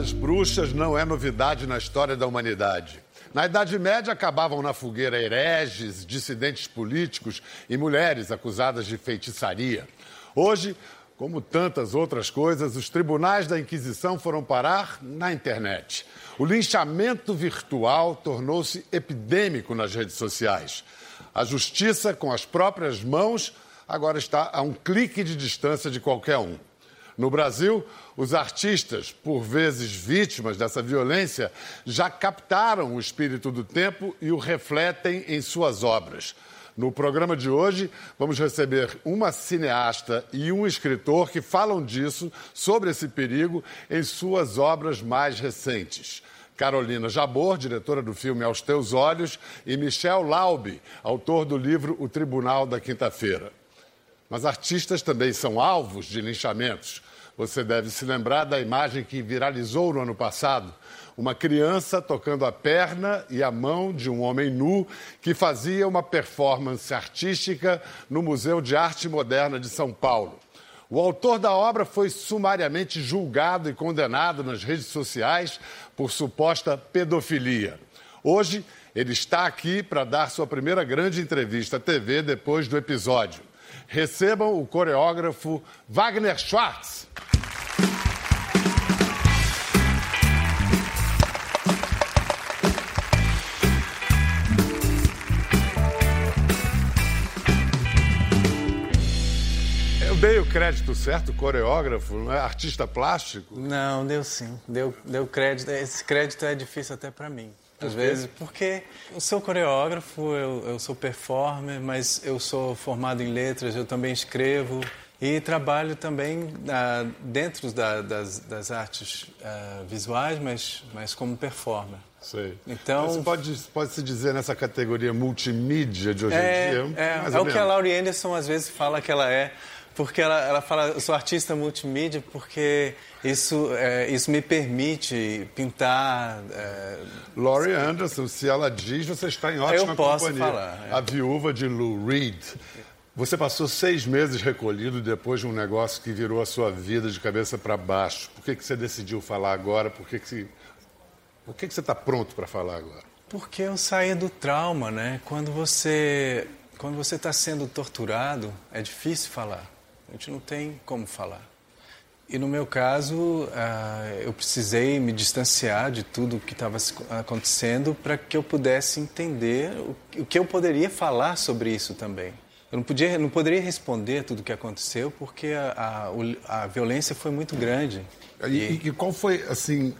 às bruxas não é novidade na história da humanidade. Na Idade Média, acabavam na fogueira hereges, dissidentes políticos e mulheres acusadas de feitiçaria. Hoje, como tantas outras coisas, os tribunais da Inquisição foram parar na internet. O linchamento virtual tornou-se epidêmico nas redes sociais. A justiça, com as próprias mãos, agora está a um clique de distância de qualquer um. No Brasil, os artistas, por vezes vítimas dessa violência, já captaram o espírito do tempo e o refletem em suas obras. No programa de hoje, vamos receber uma cineasta e um escritor que falam disso, sobre esse perigo, em suas obras mais recentes. Carolina Jabor, diretora do filme Aos Teus Olhos, e Michel Laube, autor do livro O Tribunal da Quinta-feira. Mas artistas também são alvos de linchamentos. Você deve se lembrar da imagem que viralizou no ano passado. Uma criança tocando a perna e a mão de um homem nu que fazia uma performance artística no Museu de Arte Moderna de São Paulo. O autor da obra foi sumariamente julgado e condenado nas redes sociais por suposta pedofilia. Hoje, ele está aqui para dar sua primeira grande entrevista à TV depois do episódio. Recebam o coreógrafo Wagner Schwartz. Crédito certo, coreógrafo, não é? artista plástico? Não, deu sim. Deu, deu crédito. Esse crédito é difícil até para mim. Às vezes, porque eu sou coreógrafo, eu, eu sou performer, mas eu sou formado em letras, eu também escrevo e trabalho também ah, dentro da, das, das, artes ah, visuais, mas, mas como performer. Sei. Então, Você pode, pode se dizer nessa categoria multimídia de hoje é, em dia? É, é o que a. Laurie Anderson às vezes fala que ela é, porque ela, ela fala, eu sou artista multimídia porque isso, é, isso me permite pintar. É, Laurie Anderson, se ela diz, você está em ótima Eu posso companhia. falar, é. A viúva de Lou Reed. Você passou seis meses recolhido depois de um negócio que virou a sua vida de cabeça para baixo. Por que, que você decidiu falar agora? Por que, que, você... Por que, que você está pronto para falar agora? Porque eu saí do trauma, né? Quando você quando você está sendo torturado, é difícil falar. A gente não tem como falar. E no meu caso, ah, eu precisei me distanciar de tudo o que estava acontecendo para que eu pudesse entender o, que eu poderia falar sobre isso também. Eu não, podia, não poderia responder tudo o que aconteceu porque a, a, a violência foi muito grande. E, e qual foi, assim,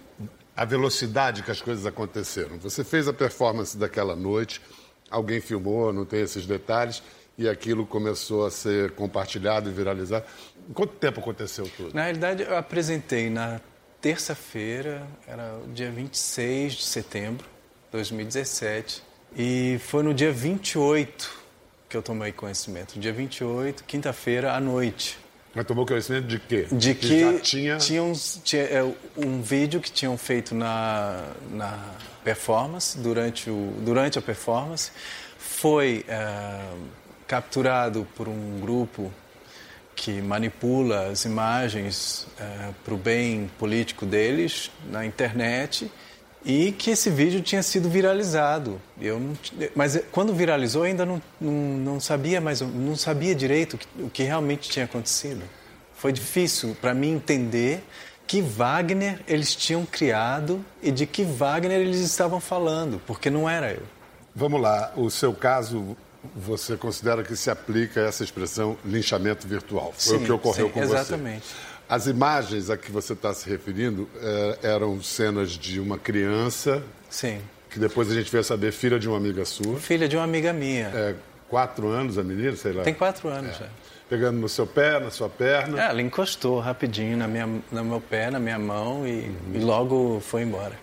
a velocidade que as coisas aconteceram? Você fez a performance daquela noite, alguém filmou, não tem esses detalhes, e aquilo começou a ser compartilhado e viralizado. Em quanto tempo aconteceu tudo? Na realidade, eu apresentei na terça-feira, era o dia 26 de setembro de 2017, e foi no dia 28 que eu tomei conhecimento. Dia 28, quinta-feira à noite. Mas tomou conhecimento de quê? De que já tinha... tinha, uns- tinha, é, um vídeo que tinham feito na, na performance, durante, o, durante a performance, foi é, capturado por um grupo que manipula as imagens para o bem político deles na internet e que esse vídeo tinha sido viralizado. Eu não, mas eh, quando viralizou, ainda não, não, não sabia mais, não sabia direito o que, o que realmente tinha acontecido. Foi difícil para mim entender que Wagner eles tinham criado e de que Wagner eles estavam falando, porque não era eu. Vamos lá, o seu caso, você considera que se aplica a essa expressão linchamento virtual? Foi Sim, o que ocorreu sim, com exatamente. você. As imagens a que você está se referindo eh, eram cenas de uma criança, Sim. que depois a gente veio saber, filha de uma amiga sua. Filha de uma amiga minha. É, quatro anos a menina, sei lá. Tem quatro anos já. Pegando no seu pé, na sua perna. É, ela encostou rapidinho na minha, no meu pé, na minha mão e, e logo foi embora.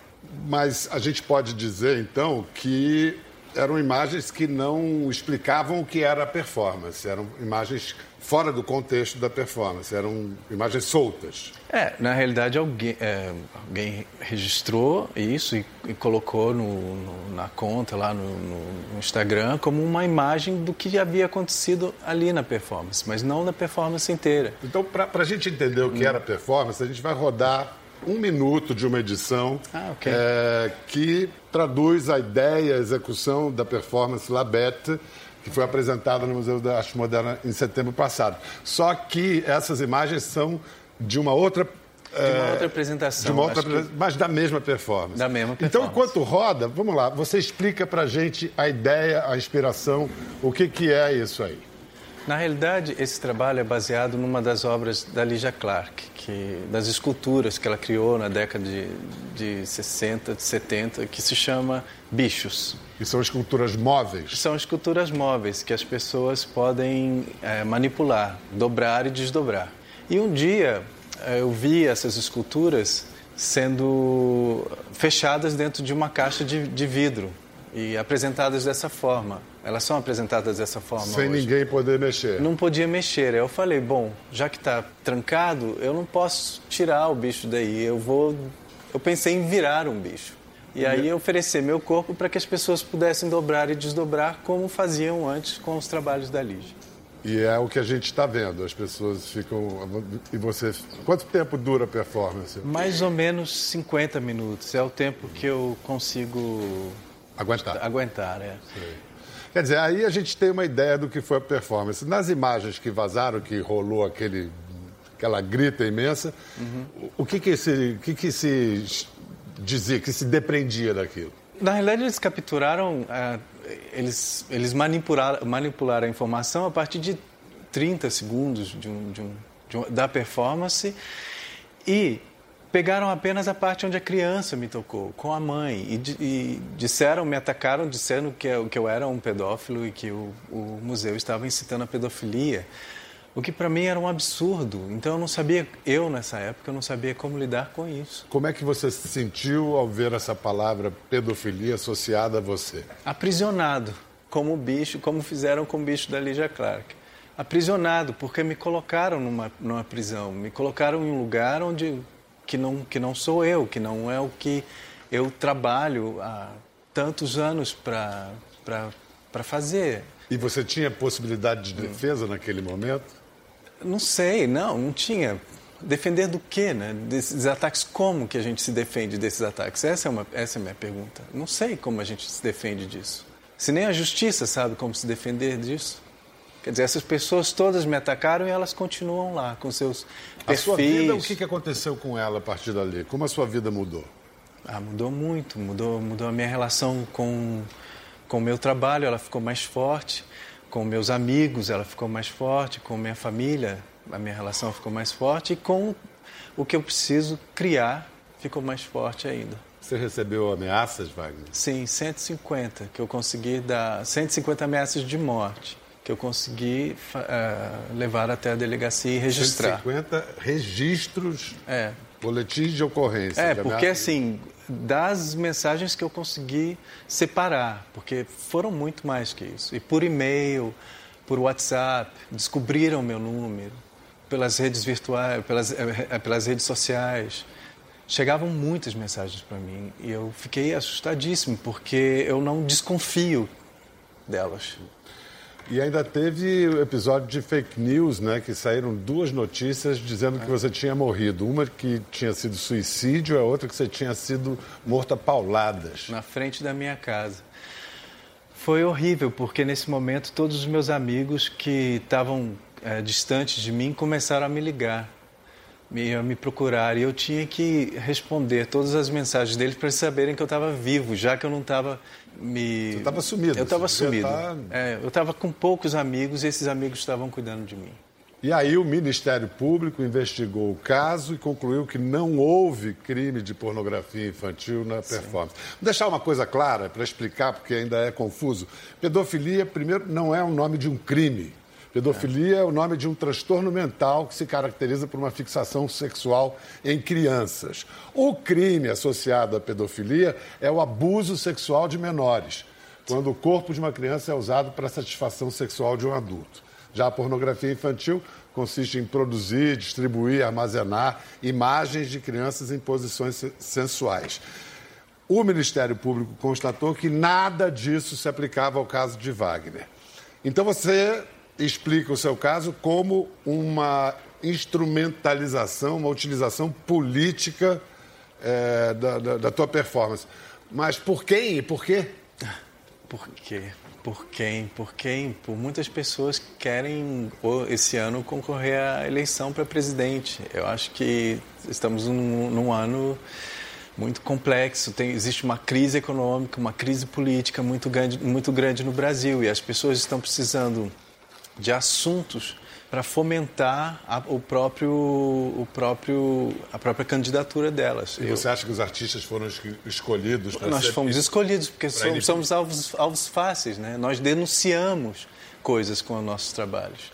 Mas a gente pode dizer, então, que eram imagens que não explicavam o que era a performance. Eram imagens fora do contexto da performance. Eram imagens soltas. É, na realidade alguém, é, alguém registrou isso e, e colocou no, no- na conta lá no, no- Instagram como uma imagem do que havia acontecido ali na performance, mas não na performance inteira. Então, para a gente entender o que era performance, a gente vai rodar um minuto de uma edição ah, okay. é, que traduz a ideia, a execução da performance Labette, que foi apresentada no Museu da Arte Moderna em setembro passado. Só que essas imagens são de uma outra de uma é, outra apresentação. Uma outra, que... Mas da mesma performance. Da mesma então, performance. Então, enquanto roda, vamos lá, você explica pra gente a ideia, a inspiração, o que, que é isso aí. Na realidade, esse trabalho é baseado numa das obras da Lydia Clark, que, das esculturas que ela criou na década de, de 60, de 70, que se chama Bichos. E são esculturas móveis? São esculturas móveis que as pessoas podem é, manipular, dobrar e desdobrar. E um dia é, eu vi essas esculturas sendo fechadas dentro de uma caixa de, de vidro e apresentadas dessa forma. Elas são apresentadas dessa forma. Sem hoje. ninguém poder mexer. Não podia mexer. Eu falei, bom, já que está trancado, eu não posso tirar o bicho daí. Eu vou. Eu pensei em virar um bicho. E aí oferecer meu corpo para que as pessoas pudessem dobrar e desdobrar como faziam antes com os trabalhos da Lígia. E é o que a gente está vendo. As pessoas ficam. E você. Quanto tempo dura a performance? Mais ou menos 50 minutos. É o tempo que eu consigo. Aguentar. Aguentar, é. Quer dizer, aí a gente tem uma ideia do que foi a performance. Nas imagens que vazaram, que rolou aquele, aquela grita imensa, uhum. o que que se, que que se dizia, que se depreendia daquilo? Na realidade, eles capturaram, uh, eles, eles manipularam, manipularam a informação a partir de 30 segundos de um, de um, de um, da performance e pegaram apenas a parte onde a criança me tocou, com a mãe, e, e disseram, me atacaram, disseram que eu, que eu era um pedófilo e que o, o museu estava incitando a pedofilia, o que para mim era um absurdo. Então eu não sabia, eu nessa época, eu não sabia como lidar com isso. Como é que você se sentiu ao ver essa palavra pedofilia associada a você? Aprisionado, como bicho, como fizeram com o bicho da Lígia Clark. Aprisionado, porque me colocaram numa, numa prisão, me colocaram em um lugar onde que não, que não sou eu, que não é o que eu trabalho há tantos anos para fazer. E você tinha possibilidade de defesa naquele momento? Não sei, não, não tinha. Defender do quê, né? Desses ataques, como que a gente se defende desses ataques? Essa é, uma, essa é a minha pergunta. Não sei como a gente se defende disso. Se nem a justiça sabe como se defender disso. Quer dizer, essas pessoas todas me atacaram e elas continuam lá com seus perfis. A sua vida, o que aconteceu com ela a partir dali? Como a sua vida mudou? Ah, mudou muito. Mudou, mudou a minha relação com com o meu trabalho, ela ficou mais forte. Com meus amigos, ela ficou mais forte. Com minha família, a minha relação ficou mais forte. E com o que eu preciso criar, ficou mais forte ainda. Você recebeu ameaças, Wagner? Sim, 150, que eu consegui dar 150 ameaças de morte que eu consegui uh, levar até a delegacia e registrar. 150 registros, é. boletins de ocorrência. É, porque assim, das mensagens que eu consegui separar, porque foram muito mais que isso. E por e-mail, por WhatsApp, descobriram meu número, pelas redes virtuais, pelas, é, pelas redes sociais. Chegavam muitas mensagens para mim e eu fiquei assustadíssimo, porque eu não desconfio delas. E ainda teve o episódio de fake news, né? Que saíram duas notícias dizendo que você tinha morrido. Uma que tinha sido suicídio, a outra que você tinha sido morta pauladas. Na frente da minha casa. Foi horrível, porque nesse momento todos os meus amigos que estavam é, distantes de mim começaram a me ligar me, me procurar e eu tinha que responder todas as mensagens deles para saberem que eu estava vivo, já que eu não estava me. Você estava sumido. Eu estava sumido. Tá... É, eu estava com poucos amigos e esses amigos estavam cuidando de mim. E aí o Ministério Público investigou o caso e concluiu que não houve crime de pornografia infantil na performance. Sim. Vou deixar uma coisa clara para explicar, porque ainda é confuso. Pedofilia, primeiro, não é o nome de um crime. Pedofilia é. o nome de um transtorno mental que se caracteriza por uma fixação sexual em crianças. O crime associado à pedofilia é o abuso sexual de menores, quando o corpo de uma criança é usado para satisfação sexual de um adulto. Já a pornografia infantil consiste em produzir, distribuir, armazenar imagens de crianças em posições sensuais. O Ministério Público constatou que nada disso se aplicava ao caso de Wagner. Então você explica o seu caso como uma instrumentalização, uma utilização política é, da, da, da tua performance. Mas por quem e por quê? Por quê? Por quem? Por quem? Por muitas pessoas que querem esse ano concorrer à eleição para presidente. Eu acho que estamos num, num ano muito complexo. Tem, existe uma crise econômica, uma crise política muito grande, muito grande no Brasil e as pessoas estão precisando de assuntos para fomentar a, o próprio, o próprio, a própria candidatura delas. E você acha que os artistas foram escolhidos? Para Nós ser... fomos escolhidos porque somos, somos alvos, alvos fáceis, né? Nós denunciamos coisas com os nossos trabalhos.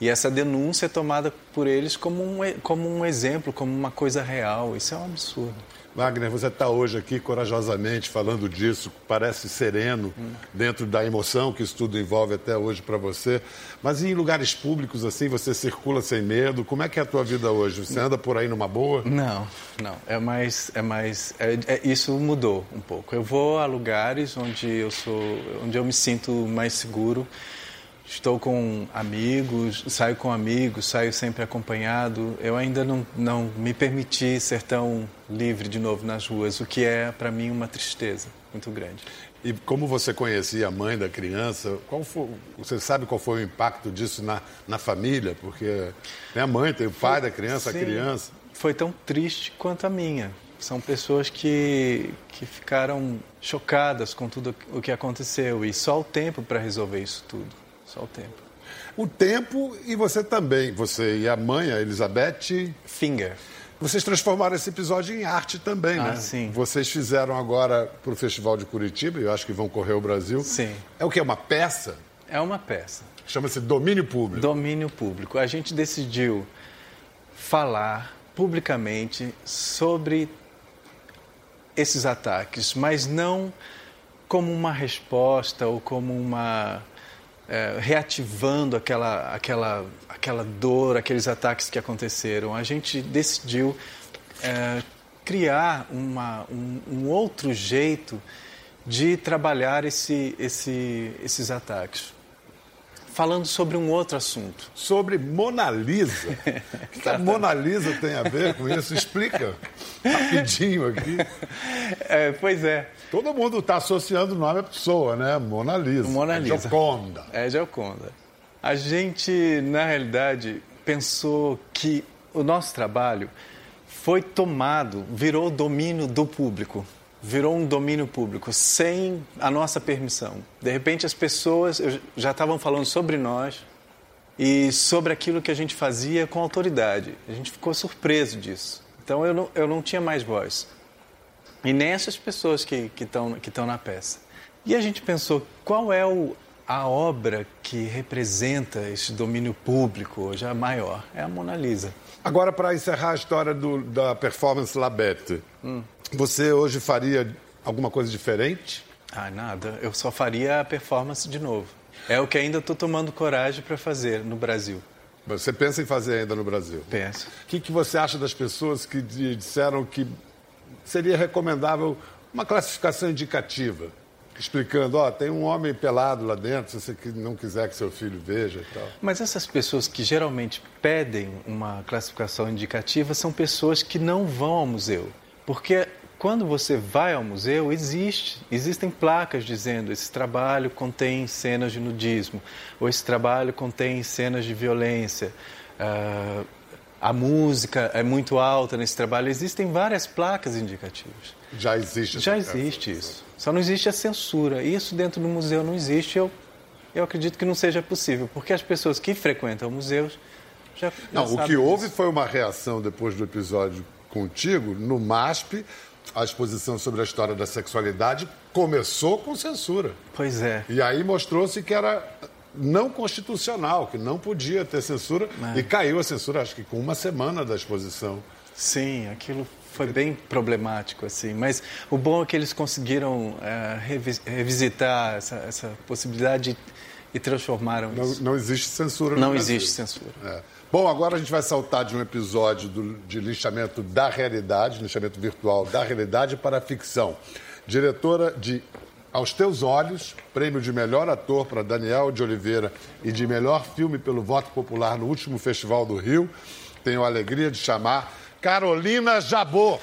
E essa denúncia é tomada por eles como um, como um exemplo, como uma coisa real. Isso é um absurdo. Wagner, você está hoje aqui corajosamente falando disso, parece sereno dentro da emoção que isso tudo envolve até hoje para você. Mas em lugares públicos assim, você circula sem medo? Como é que é a tua vida hoje? Você anda por aí numa boa? Não, não. É mais, é mais, é, é, isso mudou um pouco. Eu vou a lugares onde eu sou, onde eu me sinto mais seguro estou com amigos, saio com amigos, saio sempre acompanhado. Eu ainda não, não me permiti ser tão livre de novo nas ruas, o que é para mim uma tristeza muito grande. E como você conhecia a mãe da criança, qual foi, você sabe qual foi o impacto disso na, na família? Porque tem a mãe, tem o pai foi, da criança, sim, a criança. Foi tão triste quanto a minha. São pessoas que, que ficaram chocadas com tudo o que aconteceu e só o tempo para resolver isso tudo. Só o tempo. O tempo e você também, você e a mãe, a Elizabeth Finger. Vocês transformaram esse episódio em arte também, ah, né? Sim. Vocês fizeram agora para o Festival de Curitiba, eu acho que vão correr o Brasil. Sim. É o que? É uma peça? É uma peça. Chama-se Domínio Público. Domínio Público. A gente decidiu falar publicamente sobre esses ataques, mas não como uma resposta ou como uma é, reativando aquela, aquela, aquela dor, aqueles ataques que aconteceram. A gente decidiu é, criar uma, um, um, outro jeito de trabalhar esse, esse, esses ataques. Falando sobre um outro assunto. Sobre Mona Lisa. o que, a Mona Lisa tem a ver com isso? Explica rapidinho aqui. É, pois é. Todo mundo está associando o nome à pessoa, né? Mona Lisa. Mona é Lisa. É Gioconda. É Gioconda. A gente, na realidade, pensou que o nosso trabalho foi tomado, virou domínio do público. Virou um domínio público, sem a nossa permissão. De repente, as pessoas já estavam falando sobre nós e sobre aquilo que a gente fazia com autoridade. A gente ficou surpreso disso. Então, eu não, eu não tinha mais voz. E nem essas pessoas que estão que que na peça. E a gente pensou, qual é o, a obra que representa esse domínio público hoje, a maior? É a Mona Lisa. Agora, para encerrar a história do, da performance Labette, hum. Você hoje faria alguma coisa diferente? Ah, nada. Eu só faria a performance de novo. É o que ainda estou tomando coragem para fazer no Brasil. Você pensa em fazer ainda no Brasil? Penso. O que, que você acha das pessoas que disseram que seria recomendável uma classificação indicativa, explicando, ó, tem um homem pelado lá dentro, se você não quiser que seu filho veja e tal. Mas essas pessoas que geralmente pedem uma classificação indicativa são pessoas que não vão ao museu. Porque quando você vai ao museu, existe, existem placas dizendo esse trabalho contém cenas de nudismo, ou esse trabalho contém cenas de violência. Uh, a música é muito alta nesse trabalho. Existem várias placas indicativas. Já existe. Já existe isso. Só não existe a censura. Isso dentro do museu não existe. Eu, eu acredito que não seja possível, porque as pessoas que frequentam museus já. Não, já o que houve foi uma reação depois do episódio contigo no MASP. A exposição sobre a história da sexualidade começou com censura. Pois é. E aí mostrou-se que era não constitucional, que não podia ter censura, é. e caiu a censura, acho que com uma semana da exposição. Sim, aquilo foi bem problemático, assim. Mas o bom é que eles conseguiram é, revisitar essa, essa, possibilidade e transformaram não, isso. Não existe censura no Não Brasil. existe censura. É. Bom, agora a gente vai saltar de um episódio do, de lixamento da realidade, lixamento virtual da realidade para a ficção. Diretora de aos Teus Olhos, prêmio de melhor ator para Daniel de Oliveira e de melhor filme pelo voto popular no último Festival do Rio. Tenho a alegria de chamar Carolina Jabor.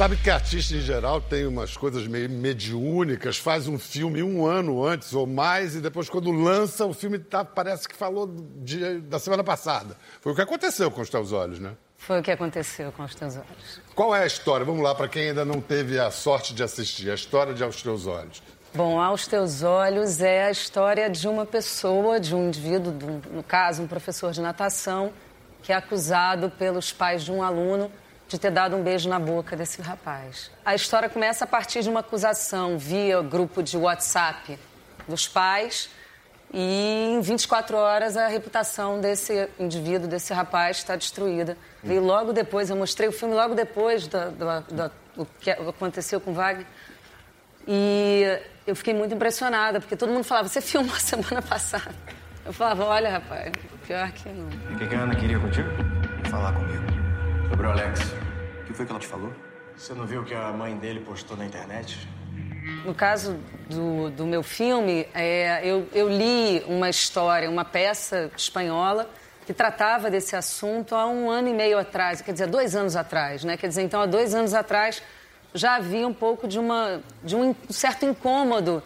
Sabe que artista em geral tem umas coisas meio mediúnicas, faz um filme um ano antes ou mais e depois quando lança o filme tá, parece que falou de, da semana passada. Foi o que aconteceu com os teus olhos, né? Foi o que aconteceu com os teus olhos. Qual é a história? Vamos lá, para quem ainda não teve a sorte de assistir, a história de Aos Teus Olhos. Bom, Aos Teus Olhos é a história de uma pessoa, de um indivíduo, no caso, um professor de natação, que é acusado pelos pais de um aluno de ter dado um beijo na boca desse rapaz. A história começa a partir de uma acusação via grupo de WhatsApp dos pais e em 24 horas a reputação desse indivíduo, desse rapaz, está destruída. E logo depois, eu mostrei o filme logo depois do, do, do, do que aconteceu com Wagner. E eu fiquei muito impressionada, porque todo mundo falava, você filmou semana passada. Eu falava, olha, rapaz, pior que não. O que, que a Ana queria contigo? Falar comigo. Sobre o Alex. O que foi que ela te falou? Você não viu o que a mãe dele postou na internet? No caso do, do meu filme, é, eu, eu li uma história, uma peça espanhola que tratava desse assunto há um ano e meio atrás, quer dizer, dois anos atrás, né? Quer dizer, então, há dois anos atrás já havia um pouco de, uma, de um certo incômodo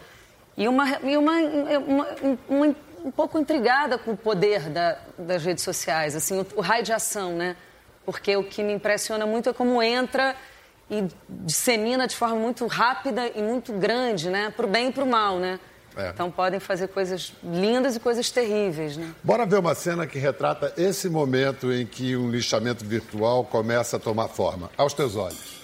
e uma, e uma, uma, uma um pouco intrigada com o poder da, das redes sociais, assim, o, o raio de ação, né? Porque o que me impressiona muito é como entra e dissemina de forma muito rápida e muito grande, né? Para o bem e para o mal, né? É. Então podem fazer coisas lindas e coisas terríveis, né? Bora ver uma cena que retrata esse momento em que um lixamento virtual começa a tomar forma. Aos teus olhos.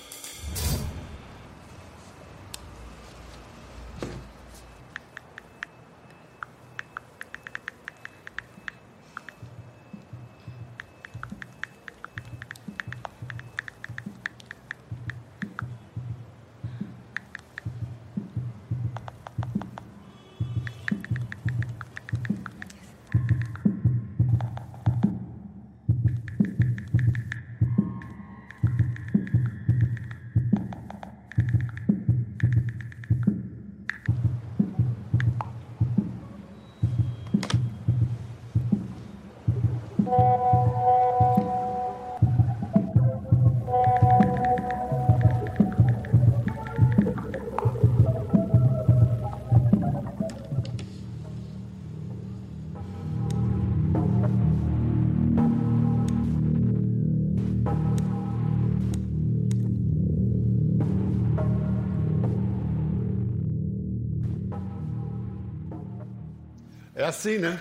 Assim, né?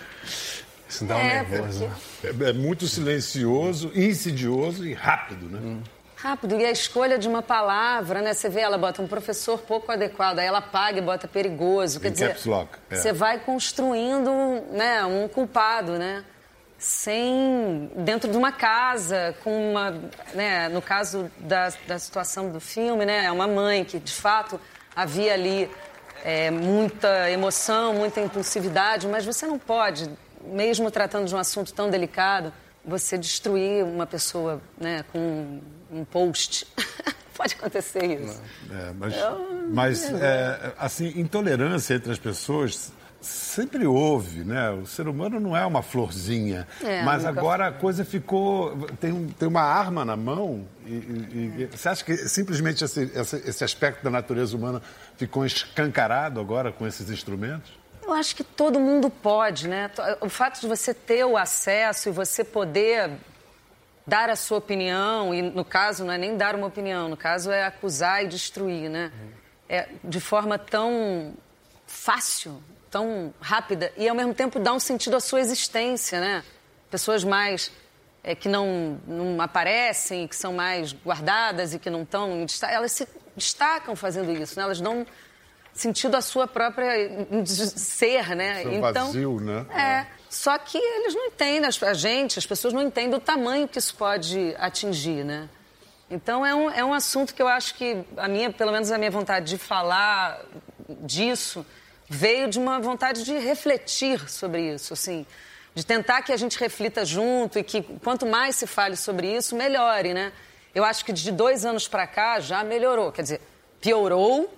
Isso dá um é, nervoso. Porque... É, é, muito silencioso, insidioso e rápido, né? Hum. Rápido. E a escolha de uma palavra, né? Você vê, ela bota um professor pouco adequado, aí ela paga e bota perigoso. Quer dizer, caps lock. É. você vai construindo né, um culpado, né? Sem. dentro de uma casa, com uma. Né, no caso da, da situação do filme, né? É uma mãe que, de fato, havia ali é, muita emoção, muita impulsividade, mas você não pode, mesmo tratando de um assunto tão delicado, você destruir uma pessoa né, com um post. pode acontecer isso. É, mas, Eu, mas é, assim, intolerância entre as pessoas sempre houve, né? O ser humano não é uma florzinha. É, mas agora foi. a coisa ficou. Tem, tem uma arma na mão. E, e, e, você acha que simplesmente esse, esse, esse aspecto da natureza humana ficou escancarado agora com esses instrumentos? Eu acho que todo mundo pode, né? O fato de você ter o acesso e você poder dar a sua opinião, e no caso não é nem dar uma opinião, no caso é acusar e destruir, né? É de forma tão fácil, tão rápida e ao mesmo tempo dá um sentido à sua existência, né? Pessoas mais é, que não, não aparecem, que são mais guardadas e que não estão, elas se destacam fazendo isso, né? Elas dão sentido à sua própria ser, né? Seu então, vazio, né? É. Só que eles não entendem, a gente, as pessoas não entendem o tamanho que isso pode atingir, né? Então é um, é um assunto que eu acho que a minha, pelo menos a minha vontade de falar disso veio de uma vontade de refletir sobre isso, assim, de tentar que a gente reflita junto e que quanto mais se fale sobre isso, melhore, né? Eu acho que de dois anos para cá já melhorou, quer dizer, piorou,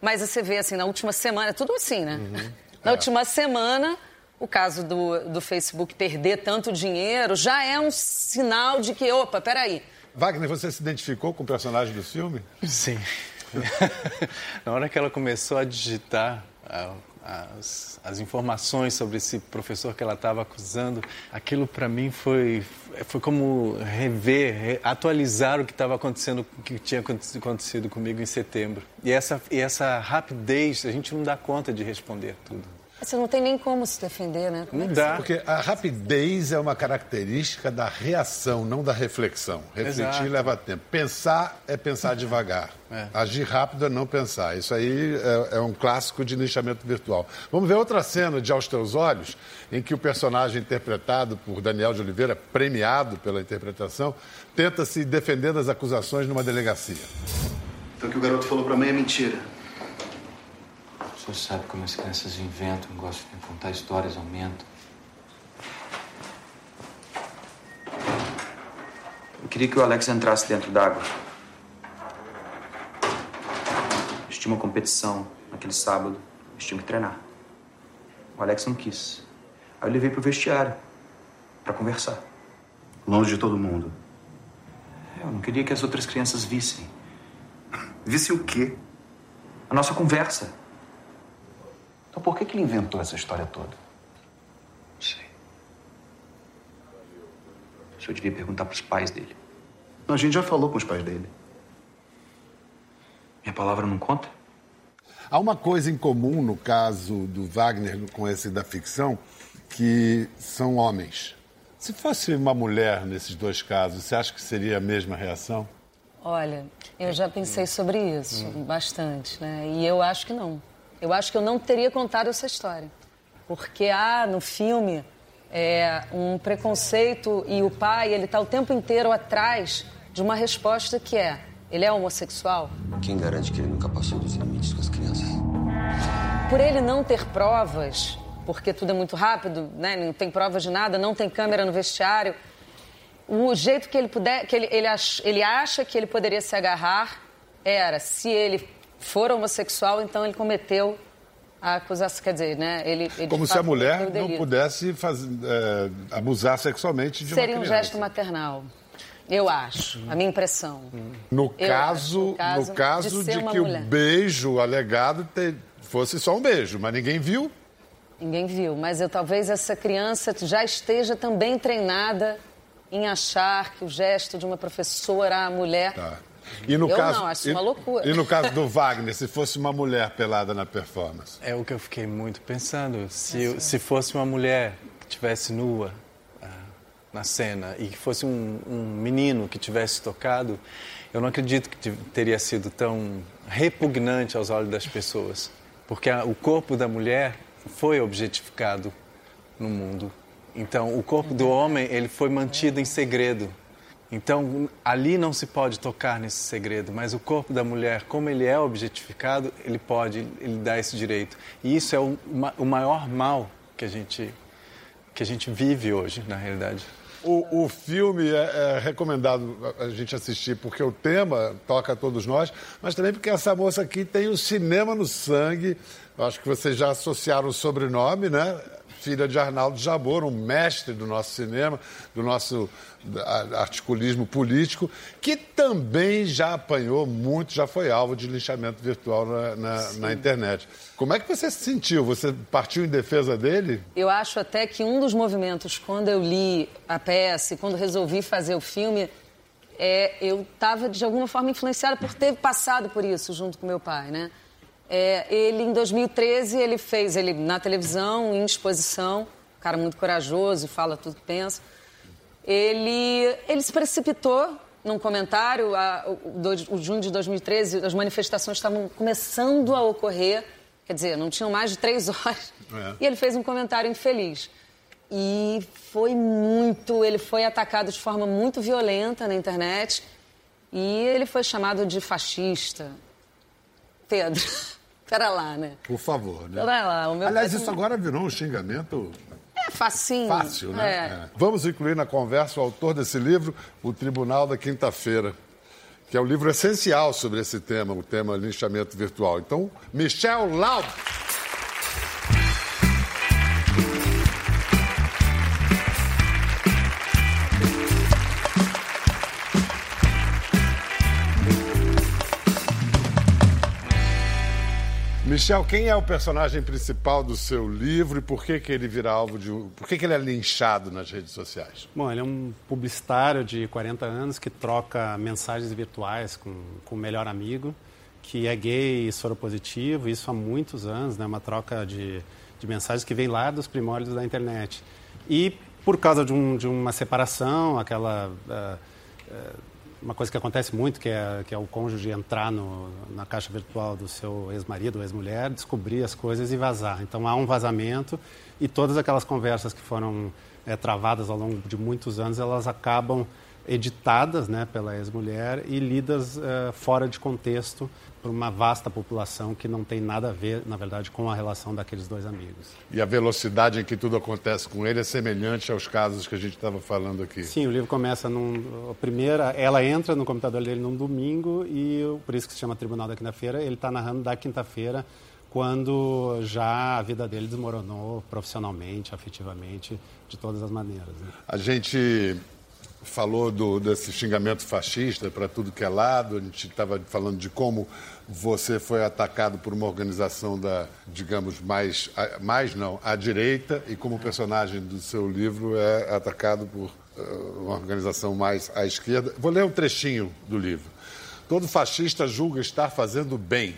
mas você vê assim, na última semana, é tudo assim, né? Uhum. Na é. última semana, o caso do, do Facebook perder tanto dinheiro já é um sinal de que, opa, peraí. Wagner, você se identificou com o personagem do filme? Sim. na hora que ela começou a digitar as, as informações sobre esse professor que ela estava acusando, aquilo para mim foi, foi como rever, re, atualizar o que estava acontecendo, o que tinha acontecido comigo em setembro. E essa, e essa rapidez, a gente não dá conta de responder tudo. Você não tem nem como se defender, né? Como não é dá. Porque a rapidez é uma característica da reação, não da reflexão. Refletir Exato. leva tempo. Pensar é pensar devagar. É. Agir rápido é não pensar. Isso aí é, é, um clássico de lixamento virtual. Vamos ver outra cena de Aos Teus Olhos, em que o personagem interpretado por Daniel de Oliveira, premiado pela interpretação, tenta se defender das acusações numa delegacia. Então o que o garoto falou para mim é mentira. O senhor sabe como as crianças inventam, gostam de contar histórias, aumentam. Eu queria que o Alex entrasse dentro d'água. Eles tinham uma competição naquele sábado. Eles tinham que treinar. O Alex não quis. Aí eu levei pro vestiário para conversar. Longe de todo mundo. Eu não queria que as outras crianças vissem. Visse o quê? A nossa conversa. Então por que, que ele inventou essa história toda? Não sei. O senhor devia perguntar para os pais dele. a gente já falou com os pais dele. Minha palavra não conta? Há uma coisa em comum no caso do Wagner com esse da ficção, que são homens. Se fosse uma mulher nesses dois casos, você acha que seria a mesma reação? Olha, eu já pensei sobre isso hum. bastante, né? E eu acho que não. Eu acho que eu não teria contado essa história. Porque há no filme é, um preconceito e o pai, ele está o tempo inteiro atrás de uma resposta que é: ele é homossexual? Quem garante que ele nunca passou dos limites com as crianças? Por ele não ter provas, porque tudo é muito rápido, né? não tem provas de nada, não tem câmera no vestiário, o jeito que ele puder, que ele, ele, ach, ele acha que ele poderia se agarrar era se ele for homossexual, então ele cometeu a acusação, quer dizer, né? Ele, ele Como se a mulher não pudesse fazer, é, abusar sexualmente de Seria uma criança. um gesto maternal. Eu acho, a minha impressão. No caso, acho, no caso, no caso de, de que mulher. o beijo alegado te, fosse só um beijo, mas ninguém viu. Ninguém viu, mas eu talvez essa criança já esteja também treinada em achar que o gesto de uma professora à mulher tá. E no eu caso, não, acho e, uma loucura. E no caso do Wagner, se fosse uma mulher pelada na performance? É o que eu fiquei muito pensando. Se, se fosse uma mulher que estivesse nua uh, na cena e que fosse um, um menino que tivesse tocado, eu não acredito que teria sido tão repugnante aos olhos das pessoas. Porque a, o corpo da mulher foi objetificado no mundo. Então, o corpo do homem ele foi mantido em segredo então, ali não se pode tocar nesse segredo, mas o corpo da mulher, como ele é objetificado, ele pode, ele dá esse direito. E isso é o, o maior mal que a gente que a gente vive hoje, na realidade. O, o filme é, é, recomendado a gente assistir porque o tema toca a todos nós, mas também porque essa moça aqui tem o cinema no sangue. Acho que vocês já associaram o sobrenome, né? Filha de Arnaldo Jabor, um mestre do nosso cinema, do nosso articulismo político, que também já apanhou muito, já foi alvo de lixamento virtual na, na, na, internet. Como é que você se sentiu? Você partiu em defesa dele? Eu acho até que um dos movimentos, quando eu li a peça e quando resolvi fazer o filme, é, eu estava de alguma forma influenciada por ter passado por isso junto com meu pai, né? É, ele, em 2013, ele fez, ele na televisão, em exposição, um cara muito corajoso, fala tudo que pensa. Ele, ele se precipitou num comentário, a, o, o, junho de 2013, as manifestações estavam começando a ocorrer, quer dizer, não tinham mais de três horas, é. e ele fez um comentário infeliz. E foi muito, ele foi atacado de forma muito violenta na internet, e ele foi chamado de fascista. Pedro. Pera lá, né? Por favor, né? Pera lá. Aliás, isso agora virou um xingamento é facinho. Fácil, né? É. É. Vamos incluir na conversa o autor desse livro, O Tribunal da Quinta-feira, que é o um livro essencial sobre esse tema, o tema linchamento virtual. Então, Michel Laub. Michel, quem é o personagem principal do seu livro e por que, que ele vira alvo de. Por que, que ele é linchado nas redes sociais? Bom, ele é um publicitário de 40 anos que troca mensagens virtuais com, com o melhor amigo, que é gay e soropositivo, isso há muitos anos, né? Uma troca de, de mensagens que vem lá dos primórdios da internet. E por causa de, um, de uma separação, aquela. Uh, uh, uma coisa que acontece muito, que é, que é o cônjuge entrar no, na caixa virtual do seu ex-marido ou ex-mulher, descobrir as coisas e vazar. Então há um vazamento e todas aquelas conversas que foram é, travadas ao longo de muitos anos, elas acabam editadas né, pela ex-mulher e lidas uh, fora de contexto por uma vasta população que não tem nada a ver, na verdade, com a relação daqueles dois amigos. E a velocidade em que tudo acontece com ele é semelhante aos casos que a gente estava falando aqui. Sim, o livro começa num. A primeira, ela entra no computador dele num domingo e por isso que se chama Tribunal da Quinta-feira. Ele está narrando da quinta-feira, quando já a vida dele desmoronou profissionalmente, afetivamente, de todas as maneiras. Né? A gente falou do, desse xingamento fascista para tudo que é lado, a gente estava falando de como você foi atacado por uma organização da, digamos, mais, mais não, à direita, e como personagem do seu livro é atacado por uh, uma organização mais à esquerda. Vou ler um trechinho do livro. Todo fascista julga estar fazendo bem.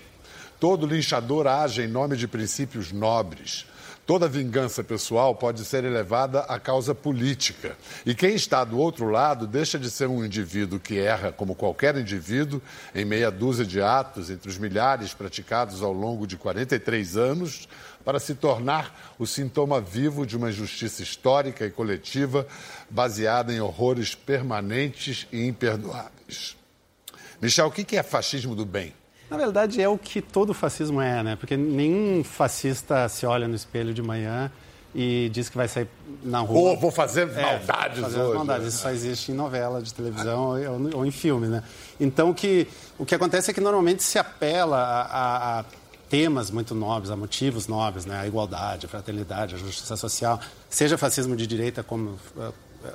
Todo linchador age em nome de princípios nobres. Toda vingança pessoal pode ser elevada à causa política. E quem está do outro lado deixa de ser um indivíduo que erra como qualquer indivíduo em meia dúzia de atos entre os milhares praticados ao longo de 43 anos para se tornar o sintoma vivo de uma injustiça histórica e coletiva baseada em horrores permanentes e imperdoáveis. Michel, o que é fascismo do bem? Na verdade, é o que todo fascismo é, né? Porque nenhum fascista se olha no espelho de manhã e diz que vai sair na rua. Ou vou fazer é, maldades fazer hoje. Maldades. Isso só existe em novela de televisão ou, ou, em filme, né? Então, o que, o que acontece é que normalmente se apela a, a, a temas muito nobres, a motivos nobres, né? A igualdade, a fraternidade, a justiça social, seja fascismo de direita como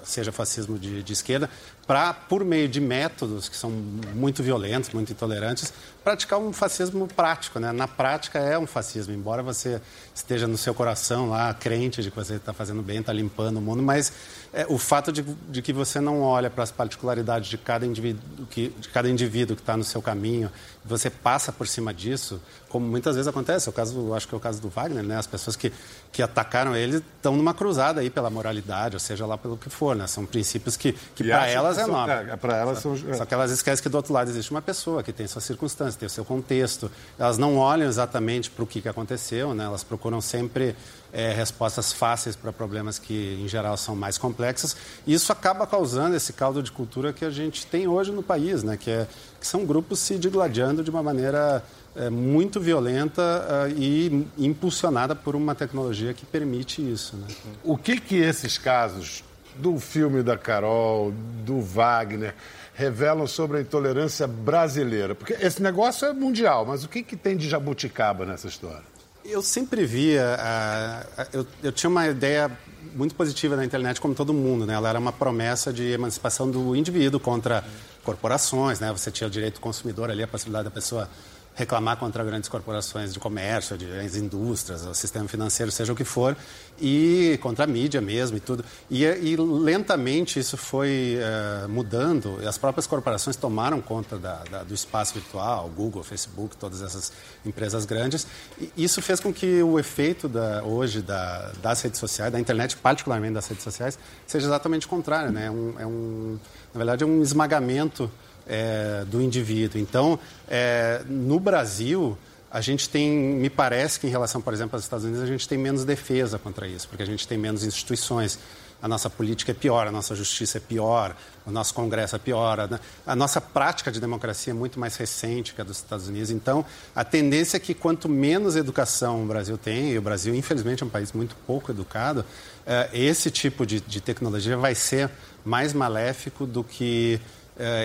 seja fascismo de, de esquerda, para, por meio de métodos que são muito violentos, muito intolerantes, praticar um fascismo prático. Né? Na prática é um fascismo, embora você esteja no seu coração lá, crente de que você está fazendo bem, está limpando o mundo, mas é, o fato de, de, que você não olha para as particularidades de cada indivíduo que, de cada indivíduo que está no seu caminho, você passa por cima disso, como muitas vezes acontece, é o caso, acho que é o caso do Wagner, né? as pessoas que, que atacaram ele estão numa cruzada aí pela moralidade, ou seja lá pelo que for, né? são princípios que, que para elas é nobre. Para elas são... Só que elas esquecem que do outro lado existe uma pessoa que tem suas circunstâncias, tem o seu contexto, elas não olham exatamente para o que, que aconteceu, né? elas procuram sempre é, respostas fáceis para problemas que, em geral, são mais complexos. E isso acaba causando esse caldo de cultura que a gente tem hoje no país, né? que, é, que são grupos se digladiando de uma maneira é, muito violenta uh, e impulsionada por uma tecnologia que permite isso. Né? O que, que esses casos do filme da Carol, do Wagner, revelam sobre a intolerância brasileira? Porque esse negócio é mundial, mas o que, que tem de jabuticaba nessa história? Eu sempre via. Uh, eu, eu, tinha uma ideia muito positiva da internet, como todo mundo, né? Ela era uma promessa de emancipação do indivíduo contra corporações, né? Você tinha o direito do consumidor ali, a possibilidade da pessoa reclamar contra grandes corporações de comércio, de as indústrias, o sistema financeiro, seja o que for, e contra a mídia mesmo e tudo. E, e lentamente isso foi uh, mudando, as próprias corporações tomaram conta da, da, do espaço virtual, Google, Facebook, todas essas empresas grandes. E isso fez com que o efeito da, hoje da, das redes sociais, da internet, particularmente das redes sociais, seja exatamente o contrário. Né? É um, é um, na verdade, é um esmagamento é, do indivíduo. Então, é, no Brasil, a gente tem, me parece que em relação, por exemplo, aos Estados Unidos, a gente tem menos defesa contra isso, porque a gente tem menos instituições. A nossa política é pior, a nossa justiça é pior, o nosso Congresso é pior. Né? A nossa prática de democracia é muito mais recente que a dos Estados Unidos. Então, a tendência é que quanto menos educação o Brasil tem, e o Brasil, infelizmente, é um país muito pouco educado, é, esse tipo de, de tecnologia vai ser mais maléfico do que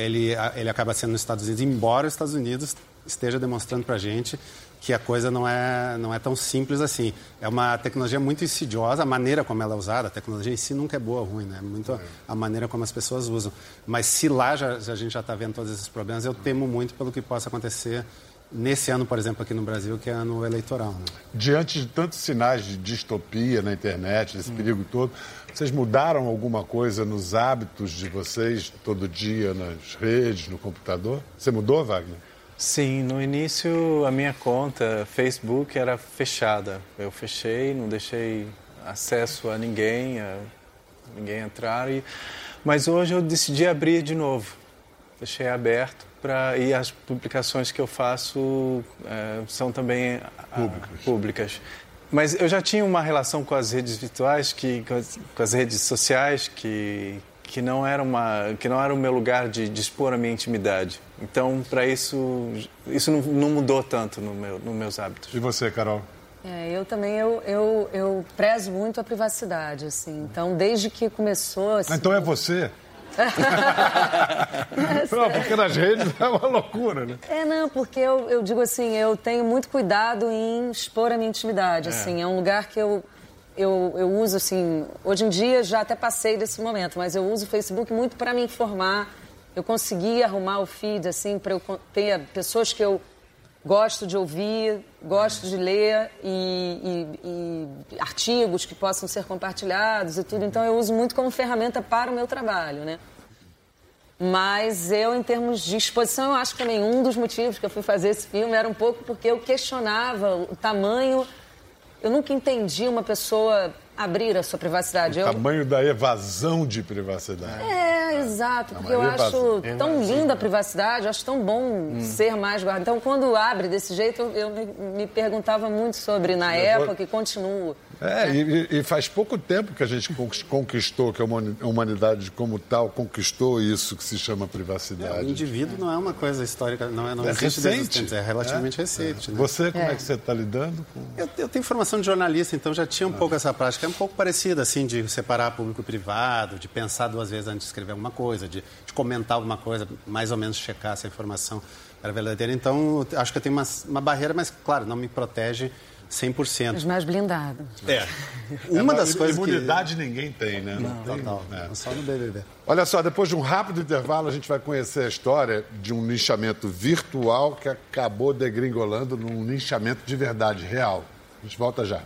ele, ele acaba sendo nos Estados Unidos, embora os Estados Unidos esteja demonstrando para a gente que a coisa não é, não é tão simples assim. É uma tecnologia muito insidiosa, a maneira como ela é usada, a tecnologia em si nunca é boa ou ruim, né? Muito a, a maneira como as pessoas usam. Mas se lá já, a gente já está vendo todos esses problemas, eu temo muito pelo que possa acontecer nesse ano, por exemplo, aqui no Brasil, que é ano eleitoral. Né? Diante de tantos sinais de distopia na internet, desse hum. perigo todo, vocês mudaram alguma coisa nos hábitos de vocês todo dia nas redes, no computador? Você mudou, Wagner? Sim, no início a minha conta Facebook era fechada. Eu fechei, não deixei acesso a ninguém, a ninguém entrar. E... Mas hoje eu decidi abrir de novo. Deixei aberto para e as publicações que eu faço é, são também públicas. públicas. Mas eu já tinha uma relação com as redes virtuais, que, com as, com as redes sociais, que que não era uma que não era o meu lugar de, de expor a minha intimidade. Então, para isso isso não, não, mudou tanto no meu, nos meus hábitos. E você, Carol? É, eu também eu, eu, eu prezo muito a privacidade, assim. Então, desde que começou. Assim, ah, então é você? não, porque nas redes é uma loucura, né? É, não, porque eu, eu digo assim, eu tenho muito cuidado em expor a minha intimidade, é. assim. É um lugar que eu eu, eu uso assim, hoje em dia já até passei desse momento, mas eu uso o Facebook muito para me informar. Eu consegui arrumar o feed assim para eu ter pessoas que eu gosto de ouvir, gosto de ler e, e, e, artigos que possam ser compartilhados e tudo. Então eu uso muito como ferramenta para o meu trabalho, né? Mas eu, em termos de exposição, eu acho que também um dos motivos que eu fui fazer esse filme era um pouco porque eu questionava o tamanho eu nunca entendi uma pessoa abrir a sua privacidade. O eu... tamanho da evasão de privacidade. É, exato, porque eu acho tão linda a privacidade, eu acho tão bom hum. ser mais guardado. Então, quando abre desse jeito, eu me, me perguntava muito sobre na eu época vou... e continuo. É, né? e, e, faz pouco tempo que a gente conquistou, que a humanidade como tal conquistou isso que se chama privacidade. É, o indivíduo não é uma coisa histórica, não é, não é recente, é relativamente é? recente. Né? Você, como é, é que você está lidando com... Eu, eu, tenho formação de jornalista, então já tinha um ah. pouco essa prática, é um pouco parecida, assim, de separar público e privado, de pensar duas vezes antes de escrever alguma coisa, de, de comentar alguma coisa, mais ou menos checar se a informação era verdadeira. Então, acho que eu tenho uma, uma barreira, mas, claro, não me protege 100%. Os mais blindados. É. Uma é, das coisas imunidade que... ninguém tem, né? Não, não total. É. Só no BBB. Olha só, depois de um rápido intervalo, a gente vai conhecer a história de um linchamento virtual que acabou degringolando num linchamento de verdade, real. A gente volta já.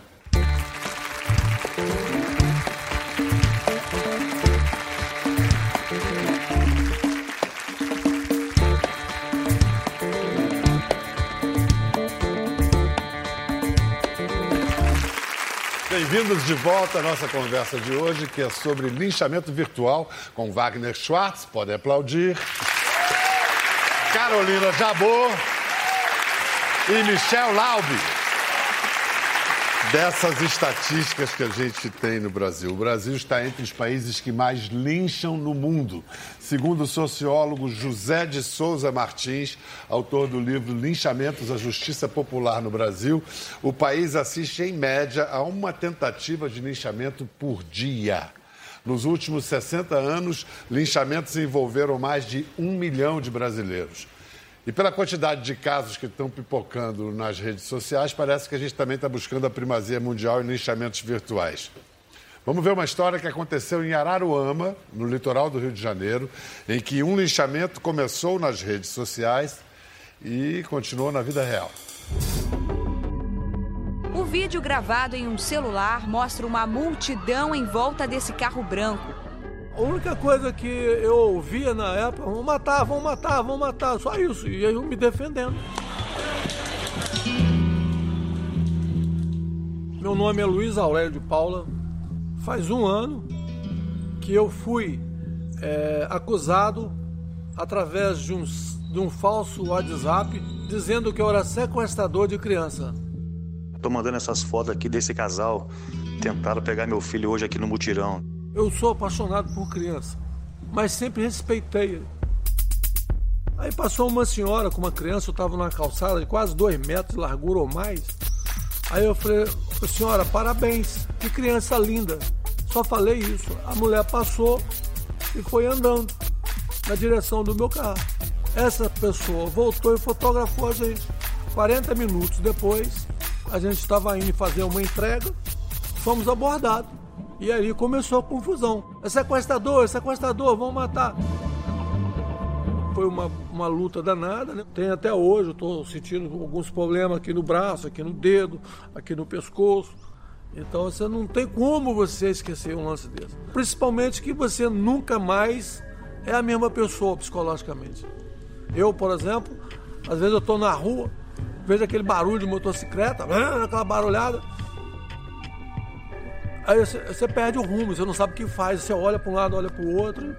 Bem-vindos de volta à nossa conversa de hoje, que é sobre linchamento virtual com Wagner Schwartz, pode aplaudir. Carolina Jabor e Michel Laube dessas estatísticas que a gente tem no Brasil. O Brasil está entre os países que mais lincham no mundo. Segundo o sociólogo José de Souza Martins, autor do livro Linchamentos à Justiça Popular no Brasil, o país assiste em média a uma tentativa de linchamento por dia. Nos últimos 60 anos, linchamentos envolveram mais de um milhão de brasileiros. E pela quantidade de casos que estão pipocando nas redes sociais, parece que a gente também está buscando a primazia mundial em linchamentos virtuais. Vamos ver uma história que aconteceu em Araruama, no litoral do Rio de Janeiro, em que um linchamento começou nas redes sociais e continuou na vida real. O vídeo gravado em um celular mostra uma multidão em volta desse carro branco. A única coisa que eu ouvia na época, vão matar, vão matar, vão matar, só isso. E eu me defendendo. Meu nome é Luiz Aurélio de Paula. Faz um ano que eu fui é, acusado através de um, de um falso WhatsApp dizendo que eu era sequestrador de criança. Tô mandando essas fotos aqui desse casal. Tentaram pegar meu filho hoje aqui no mutirão. Eu sou apaixonado por criança, mas sempre respeitei. Aí passou uma senhora com uma criança, eu estava numa calçada de quase dois metros de largura ou mais. Aí eu falei, senhora, parabéns, que criança linda. Só falei isso. A mulher passou e foi andando. na direção do meu carro. Essa pessoa voltou e fotografou a gente. 40 minutos depois, a gente estava indo fazer uma entrega, fomos abordados. E aí começou a confusão. É sequestrador, é sequestrador, vão matar. Foi uma, uma luta danada, né? Tem até hoje, eu estou sentindo alguns problemas aqui no braço, aqui no dedo, aqui no pescoço. Então você não tem como você esquecer um lance desse. Principalmente que você nunca mais é a mesma pessoa psicologicamente. Eu, por exemplo, às vezes eu estou na rua, vejo aquele barulho de motocicleta, aquela barulhada. Aí você, perde o rumo, você não sabe o que faz, você olha para um lado, olha para o outro.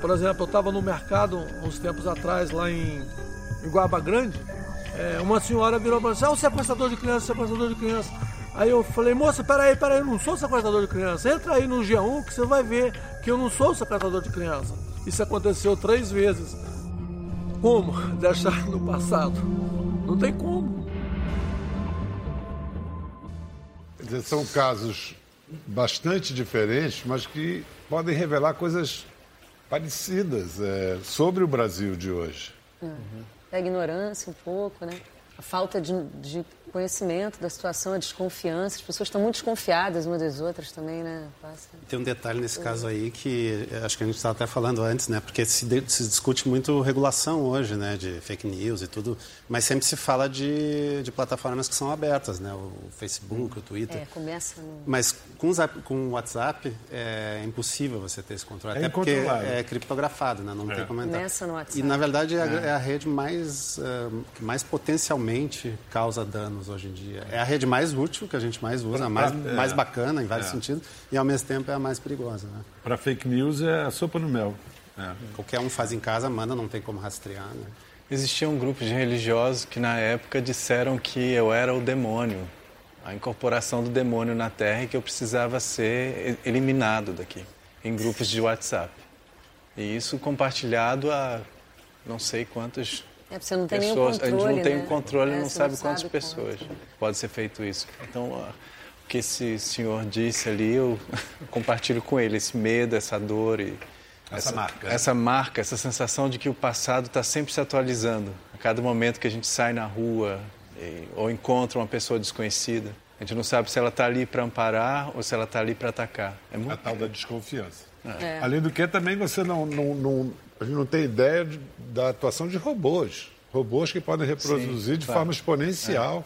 Por exemplo, eu estava no mercado uns tempos atrás, lá em, em Guaba Grande, é, uma senhora virou para mim, ah, o sequestrador de criança, sequestrador de criança. Aí eu falei, moça, peraí, peraí, eu não sou sequestrador de criança. Entra aí no G1 que você vai ver que eu não sou sequestrador de criança. Isso aconteceu três vezes. Como deixar no passado? Não tem como. São casos bastante diferentes, mas que podem revelar coisas parecidas é, sobre o Brasil de hoje. Uhum. A ignorância um pouco, né? A falta de, de conhecimento da situação, a desconfiança. As pessoas estão muito desconfiadas umas das outras também, né? Passa. Tem um detalhe nesse caso aí que acho que a gente estava até falando antes, né? Porque se, se, discute muito regulação hoje, né? De fake news e tudo, mas sempre se fala de, de plataformas que são abertas, né? O Facebook, o Twitter. É, começa no... Mas com, com o WhatsApp é impossível você ter esse controle, é até porque é criptografado, né? Não é. tem como entrar. Começa no WhatsApp. E na verdade é, a, é a rede mais, uh, que mais potencialmente causa danos hoje em dia. É a rede mais útil, que a gente mais usa, a mais, é. mais bacana em vários é. sentidos, e ao mesmo tempo é a mais perigosa. Né? Para fake news é a sopa no mel. É. Qualquer um faz em casa, manda, não tem como rastrear. Né? Existia um grupo de religiosos que na época disseram que eu era o demônio, a incorporação do demônio na Terra e que eu precisava ser eliminado daqui, em grupos de WhatsApp. E isso compartilhado a não sei quantos é, você não tem pessoas. Controle, a gente não tem né? o controle, é, não sabe não quantas sabe pessoas quanto. pode ser feito isso. Então, o que esse senhor disse ali, eu compartilho com ele, esse medo, essa dor e essa, essa marca. Essa marca, essa sensação de que o passado está sempre se atualizando. A cada momento que a gente sai na rua e, ou encontra uma pessoa desconhecida, a gente não sabe se ela está ali para amparar ou se ela está ali para atacar. É muito... A tal da desconfiança. É. Além do que, também você não, não, não a gente não tem ideia de, da atuação de robôs. Robôs que podem reproduzir sim, de claro. forma exponencial.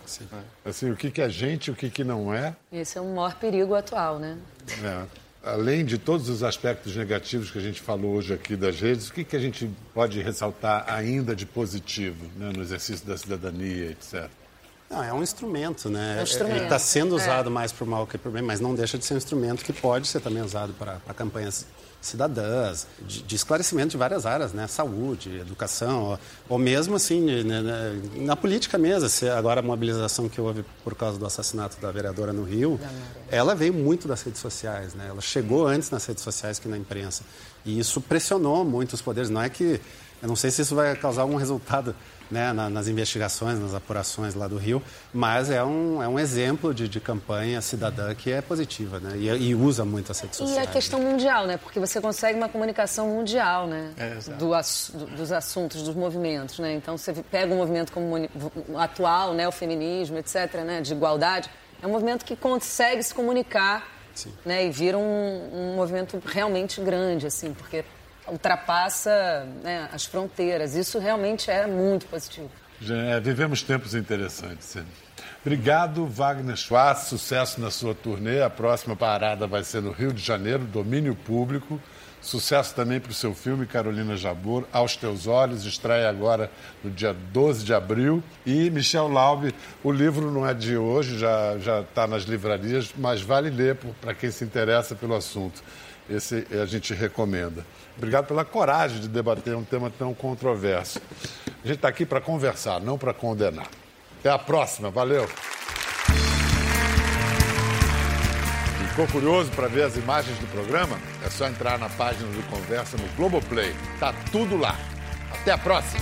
É, assim, o que, que é gente, o que, que não é. Esse é o maior perigo atual, né? É. Além de todos os aspectos negativos que a gente falou hoje aqui das redes, o que, que a gente pode ressaltar ainda de positivo né, no exercício da cidadania, etc.? Não, é um instrumento, né? É um instrumento. Ele está sendo é. usado é. mais para o mal que para o bem, mas não deixa de ser um instrumento que pode ser também usado para, para campanhas cidadãs, de, de, esclarecimento de várias áreas, né? Saúde, educação, ou, ou mesmo assim, né, né, na política mesmo. Se agora a mobilização que houve por causa do assassinato da vereadora no Rio, ela veio muito das redes sociais, né? Ela chegou antes nas redes sociais que na imprensa. E isso pressionou muito os poderes. Não é que... Eu não sei se isso vai causar algum resultado né, nas investigações, nas apurações lá do Rio, mas é um, é um exemplo de, de campanha cidadã que é positiva né, e, e, usa muito as redes sociais. E a questão né? mundial, né, porque você consegue uma comunicação mundial né, é, do, do, dos assuntos, dos movimentos. Né, então, você pega um movimento como atual, né, o feminismo, etc., né, de igualdade, é um movimento que consegue se comunicar né, e vira um, um movimento realmente grande, assim, porque ultrapassa né, as fronteiras. Isso realmente é muito positivo. É, vivemos tempos interessantes. Obrigado, Wagner Schwartz. Sucesso na sua turnê. A próxima parada vai ser no Rio de Janeiro, domínio público. Sucesso também para o seu filme, Carolina Jabor, Aos Teus Olhos, estreia agora no dia 12 de abril. E Michel Laube, o livro não é de hoje, já está nas livrarias, mas vale ler para quem se interessa pelo assunto. Esse a gente recomenda. Obrigado pela coragem de debater um tema tão controverso. A gente está aqui para conversar, não para condenar. Até a próxima, valeu! Ficou curioso para ver as imagens do programa? É só entrar na página do Conversa no Globoplay. Tá tudo lá. Até a próxima!